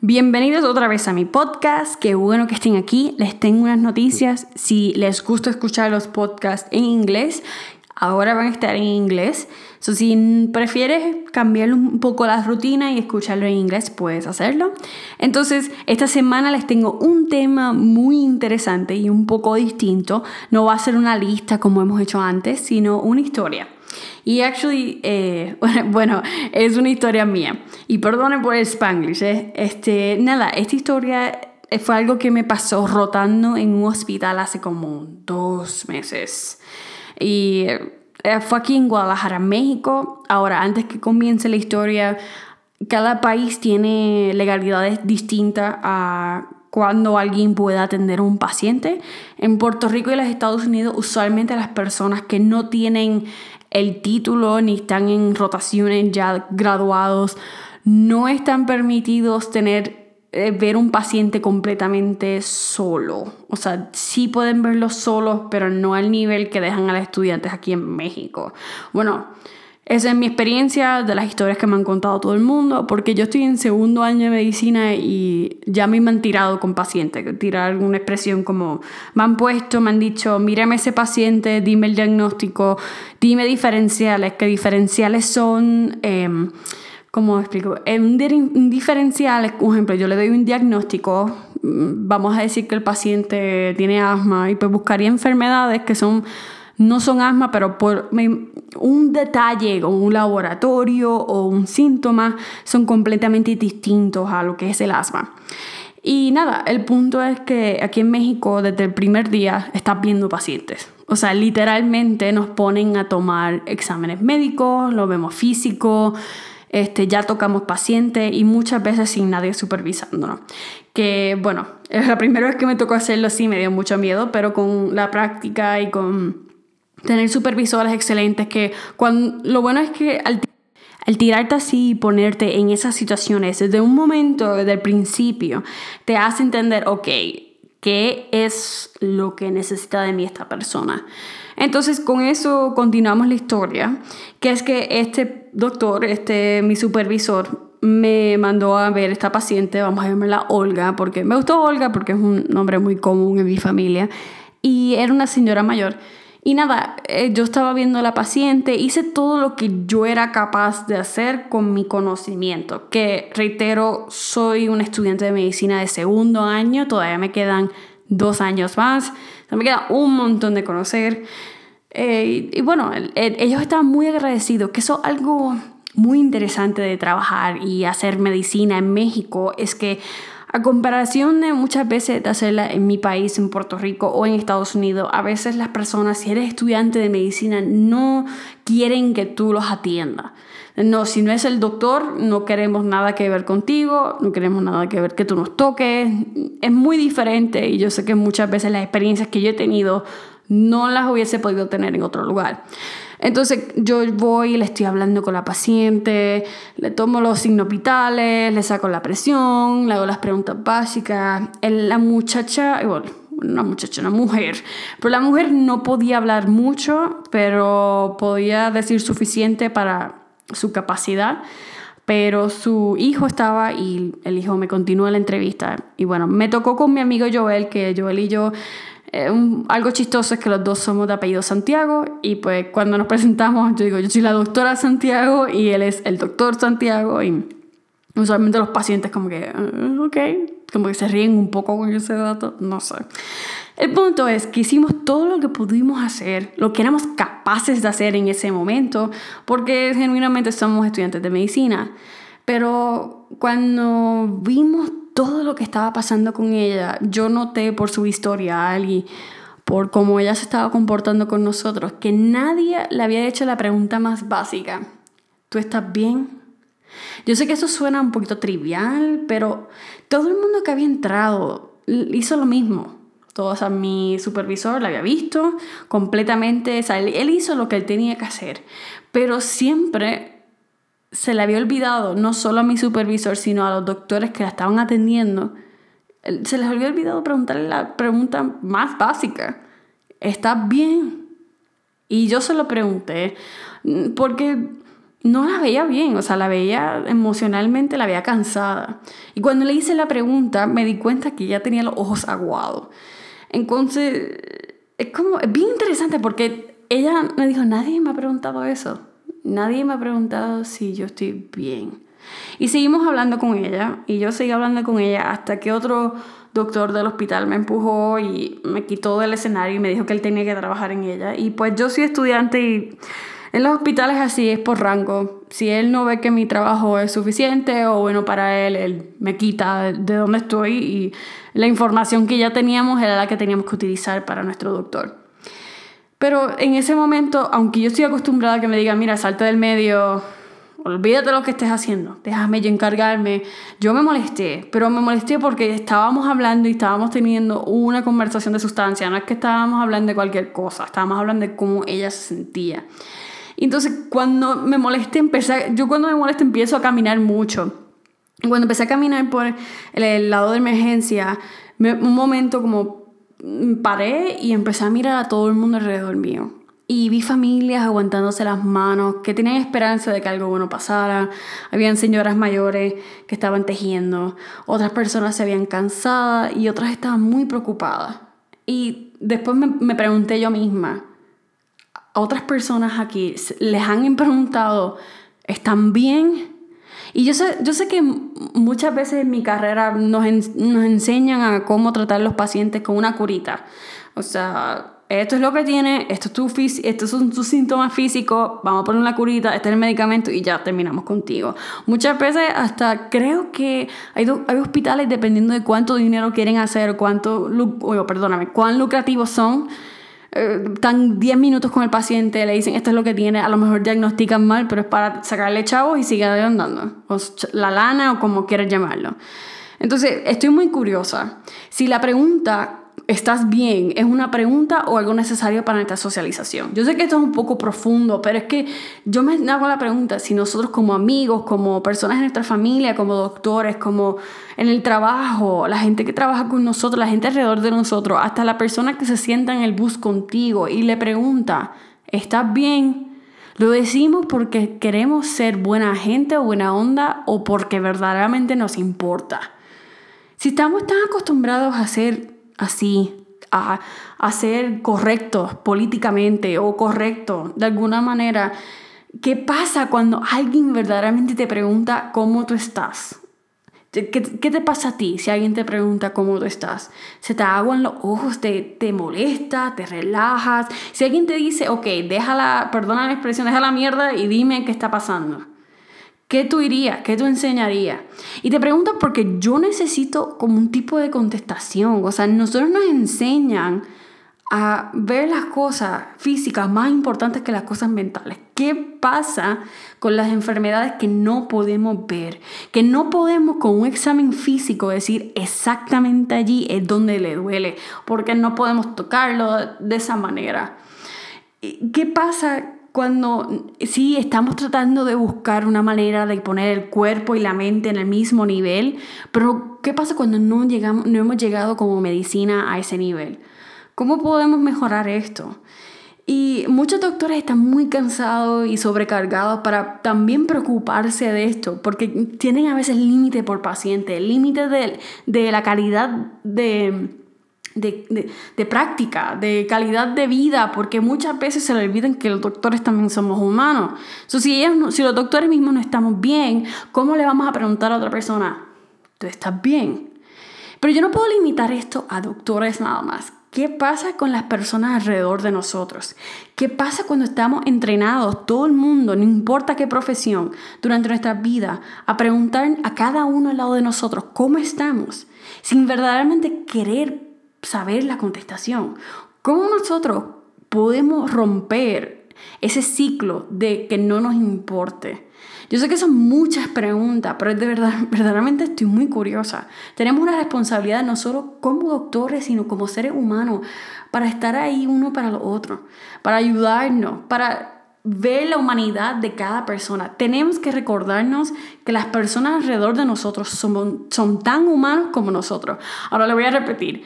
Bienvenidos otra vez a mi podcast. Qué bueno que estén aquí. Les tengo unas noticias. Si les gusta escuchar los podcasts en inglés, ahora van a estar en inglés. So, si prefieres cambiar un poco la rutina y escucharlo en inglés, puedes hacerlo. Entonces, esta semana les tengo un tema muy interesante y un poco distinto. No va a ser una lista como hemos hecho antes, sino una historia. Y actually, eh, bueno, es una historia mía. Y perdone por el spanglish. ¿eh? Este, nada, esta historia fue algo que me pasó rotando en un hospital hace como dos meses. Y eh, fue aquí en Guadalajara, México. Ahora, antes que comience la historia, cada país tiene legalidades distintas a cuando alguien puede atender a un paciente. En Puerto Rico y los Estados Unidos, usualmente las personas que no tienen el título ni están en rotaciones ya graduados, no están permitidos tener ver un paciente completamente solo. O sea, sí pueden verlo solos, pero no al nivel que dejan a los estudiantes aquí en México. Bueno, esa es mi experiencia de las historias que me han contado todo el mundo, porque yo estoy en segundo año de medicina y ya me han tirado con pacientes, tirar una expresión como me han puesto, me han dicho, mírame ese paciente, dime el diagnóstico, dime diferenciales, que diferenciales son... Eh, ¿Cómo explico? Un diferencial, por ejemplo, yo le doy un diagnóstico, mm, vamos a decir que el paciente tiene asma y pues buscaría enfermedades que son no son asma, pero por un detalle o un laboratorio o un síntoma son completamente distintos a lo que es el asma. Y nada, el punto es que aquí en México desde el primer día estás viendo pacientes. O sea, literalmente nos ponen a tomar exámenes médicos, lo vemos físico, este, ya tocamos pacientes y muchas veces sin nadie supervisándonos. Que bueno, es la primera vez que me tocó hacerlo, sí me dio mucho miedo, pero con la práctica y con tener supervisores excelentes que cuando lo bueno es que al, tirarte así y ponerte en esas situaciones desde un momento, desde el principio, te hace entender, ok, ¿qué es lo que necesita de mí esta persona? Entonces con eso continuamos la historia, que es que este doctor, este mi supervisor, me mandó a ver esta paciente, vamos a llamarla Olga, porque me gustó Olga porque es un nombre muy común en mi familia, y era una señora mayor. Y nada, eh, yo estaba viendo a la paciente, hice todo lo que yo era capaz de hacer con mi conocimiento, que reitero, soy un estudiante de medicina de segundo año, todavía me quedan dos años más, me queda un montón de conocer. Eh, y, bueno, ellos estaban muy agradecidos, que eso es algo muy interesante de trabajar y hacer medicina en México, es que a comparación de muchas veces de hacerla en mi país, en Puerto Rico o en Estados Unidos, a veces las personas, si eres estudiante de medicina, no quieren que tú los atiendas. No, si no es el doctor, no queremos nada que ver contigo, no queremos nada que ver que tú nos toques. Es muy diferente y yo sé que muchas veces las experiencias que yo he tenido no las hubiese podido tener en otro lugar. Entonces yo voy le estoy hablando con la paciente, le tomo los signos vitales, le saco la presión, le hago las preguntas básicas. La muchacha, bueno, una muchacha, una mujer, pero la mujer no podía hablar mucho, pero podía decir suficiente para su capacidad. Pero su hijo estaba y el hijo me continúa la entrevista. Y bueno, me tocó con mi amigo Joel, que Joel y yo eh, algo chistoso es que los dos somos de apellido Santiago y pues cuando nos presentamos yo digo yo soy la doctora Santiago y él es el doctor Santiago y usualmente los pacientes como que uh, ok como que se ríen un poco con ese dato no sé. El punto es que hicimos todo lo que pudimos hacer lo que éramos capaces de hacer en ese momento porque genuinamente somos estudiantes de medicina. Pero cuando vimos todo lo que estaba pasando con ella, yo noté por su historial y por cómo ella se estaba comportando con nosotros, que nadie le había hecho la pregunta más básica. ¿Tú estás bien? Yo sé que eso suena un poquito trivial, pero todo el mundo que había entrado hizo lo mismo. Todo, o mi supervisor la había visto completamente, él hizo lo que él tenía que hacer, pero siempre se le había olvidado, no solo a mi supervisor, sino a los doctores que la estaban atendiendo, se les había olvidado preguntarle la pregunta más básica. ¿Estás bien? Y yo se lo pregunté porque no la veía bien, o sea, la veía emocionalmente, la veía cansada. Y cuando le hice la pregunta, me di cuenta que ya tenía los ojos aguados. Entonces, es como, es bien interesante porque ella me dijo, nadie me ha preguntado eso. Nadie me ha preguntado si yo estoy bien. Y seguimos hablando con ella, y yo seguí hablando con ella hasta que otro doctor del hospital me empujó y me quitó del escenario y me dijo que él tenía que trabajar en ella. Y pues yo soy estudiante y en los hospitales así es por rango. Si él no ve que mi trabajo es suficiente o bueno para él, él me quita de donde estoy y la información que ya teníamos era la que teníamos que utilizar para nuestro doctor. Pero en ese momento, aunque yo estoy acostumbrada a que me digan, mira, salte del medio, olvídate de lo que estés haciendo, déjame yo encargarme. Yo me molesté, pero me molesté porque estábamos hablando y estábamos teniendo una conversación de sustancia, no es que estábamos hablando de cualquier cosa, estábamos hablando de cómo ella se sentía. Entonces cuando me molesté, empecé, yo cuando me molesté empiezo a caminar mucho. Cuando empecé a caminar por el, lado de emergencia, un momento como paré y empecé a mirar a todo el mundo alrededor mío. Y vi familias aguantándose las manos, que tenían esperanza de que algo bueno pasara. Habían señoras mayores que estaban tejiendo. Otras personas se habían cansado y otras estaban muy preocupadas. Y después me, me pregunté yo misma, ¿a otras personas aquí les han preguntado, ¿están bien? Y yo sé, yo sé que muchas veces en mi carrera nos, nos enseñan a cómo tratar a los pacientes con una curita. O sea, esto es lo que tiene, esto es tu estos son tus síntomas físicos, vamos a poner una curita, este es el medicamento y ya terminamos contigo. Muchas veces hasta creo que hay, hay hospitales dependiendo de cuánto dinero quieren hacer, cuánto, perdóname, cuán lucrativos son están 10 minutos con el paciente, le dicen esto es lo que tiene, a lo mejor diagnostican mal, pero es para sacarle chavos y sigue andando, o la lana o como quieras llamarlo. Entonces, estoy muy curiosa. Si la pregunta ¿estás bien? ¿Es una pregunta o algo necesario para nuestra socialización? Yo sé que esto es un poco profundo, pero es que yo me hago la pregunta si nosotros como amigos, como personas en nuestra familia, como doctores, como en el trabajo, la gente que trabaja con nosotros, la gente alrededor de nosotros, hasta la persona que se sienta en el bus contigo y le pregunta, ¿estás bien? ¿Lo decimos porque queremos ser buena gente o buena onda o porque verdaderamente nos importa? Si estamos tan acostumbrados a ser así, a, ser correctos políticamente o correctos de alguna manera. ¿Qué pasa cuando alguien verdaderamente te pregunta cómo tú estás? ¿Qué, te pasa a ti si alguien te pregunta cómo tú estás? ¿Se te aguan los ojos? ¿Te, te molesta? ¿Te relajas? Si alguien te dice, ok, déjala, perdona la expresión, deja la mierda y dime qué está pasando. ¿Qué tú irías? ¿Qué tú enseñarías? Y te pregunto porque yo necesito como un tipo de contestación. O sea, nosotros nos enseñan a ver las cosas físicas más importantes que las cosas mentales. ¿Qué pasa con las enfermedades que no podemos ver? Que no podemos con un examen físico decir exactamente allí es donde le duele, porque no podemos tocarlo de esa manera. ¿Qué pasa cuando sí estamos tratando de buscar una manera de poner el cuerpo y la mente en el mismo nivel, pero ¿qué pasa cuando no, llegamos, no hemos llegado como medicina a ese nivel? ¿Cómo podemos mejorar esto? Y muchos doctores están muy cansados y sobrecargados para también preocuparse de esto, porque tienen a veces límite por paciente, límite de, de la calidad de, de, práctica, de calidad de vida, porque muchas veces se le olvidan que los doctores también somos humanos. So, si, ellos si los doctores mismos no estamos bien, ¿cómo le vamos a preguntar a otra persona, ¿tú estás bien? Pero yo no puedo limitar esto a doctores nada más. ¿Qué pasa con las personas alrededor de nosotros? ¿Qué pasa cuando estamos entrenados, todo el mundo, no importa qué profesión, durante nuestra vida, a preguntar a cada uno al lado de nosotros cómo estamos, sin verdaderamente querer saber la contestación. ¿Cómo nosotros podemos romper ese ciclo de que no nos importe? Yo sé que son muchas preguntas, pero de verdad, verdaderamente estoy muy curiosa. Tenemos una responsabilidad no solo como doctores, sino como seres humanos, para estar ahí uno para el otro, para ayudarnos, para ver la humanidad de cada persona. Tenemos que recordarnos que las personas alrededor de nosotros son, son tan humanos como nosotros. Ahora lo voy a repetir.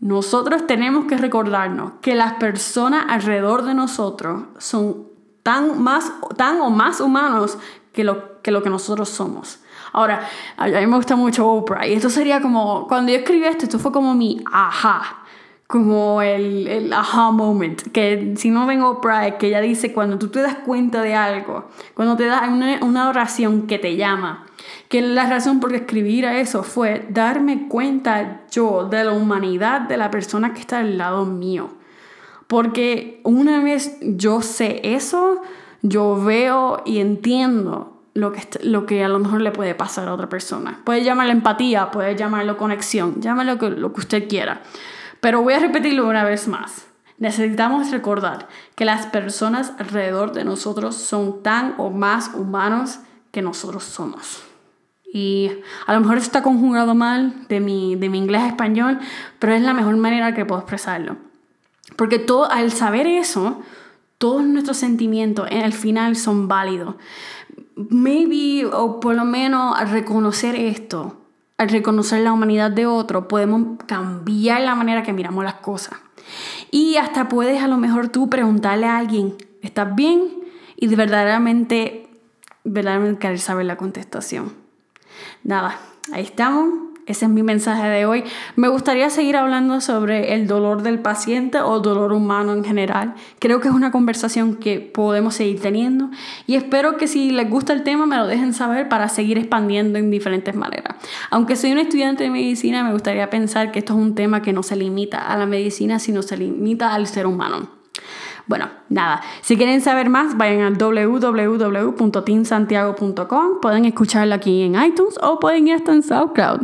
Nosotros tenemos que recordarnos que las personas alrededor de nosotros son tan, más, tan o más humanos que lo, que lo que nosotros somos. Ahora, a mí me gusta mucho Oprah y esto sería como, cuando yo escribí esto, esto fue como mi ajá como el, el aha moment, que si no vengo Oprah, que ella dice cuando tú te das cuenta de algo, cuando te da una, una oración que te llama, que la razón por escribir a eso fue darme cuenta yo de la humanidad de la persona que está al lado mío. Porque una vez yo sé eso, yo veo y entiendo lo que, lo que a lo mejor le puede pasar a otra persona. Puede llamarlo empatía, puede llamarlo conexión, llámalo lo que usted quiera. Pero voy a repetirlo una vez más. Necesitamos recordar que las personas alrededor de nosotros son tan o más humanos que nosotros somos. Y a lo mejor está conjugado mal de mi, de mi inglés a español, pero es la mejor manera que puedo expresarlo. Porque todo, al saber eso, todos nuestros sentimientos en el final son válidos. Maybe, o por lo menos reconocer esto, al reconocer la humanidad de otro, podemos cambiar la manera que miramos las cosas. Y hasta puedes a lo mejor tú preguntarle a alguien, ¿estás bien? Y de verdaderamente, verdaderamente querer saber la contestación. Nada, ahí estamos. Ese es mi mensaje de hoy. Me gustaría seguir hablando sobre el dolor del paciente o dolor humano en general. Creo que es una conversación que podemos seguir teniendo y espero que si les gusta el tema me lo dejen saber para seguir expandiendo en diferentes maneras. Aunque soy un estudiante de medicina, me gustaría pensar que esto es un tema que no se limita a la medicina, sino se limita al ser humano. Bueno, nada, si quieren saber más, vayan al www.teamsantiago.com, pueden escucharlo aquí en iTunes o pueden ir hasta en SoundCloud.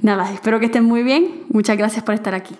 Nada, espero que estén muy bien. Muchas gracias por estar aquí.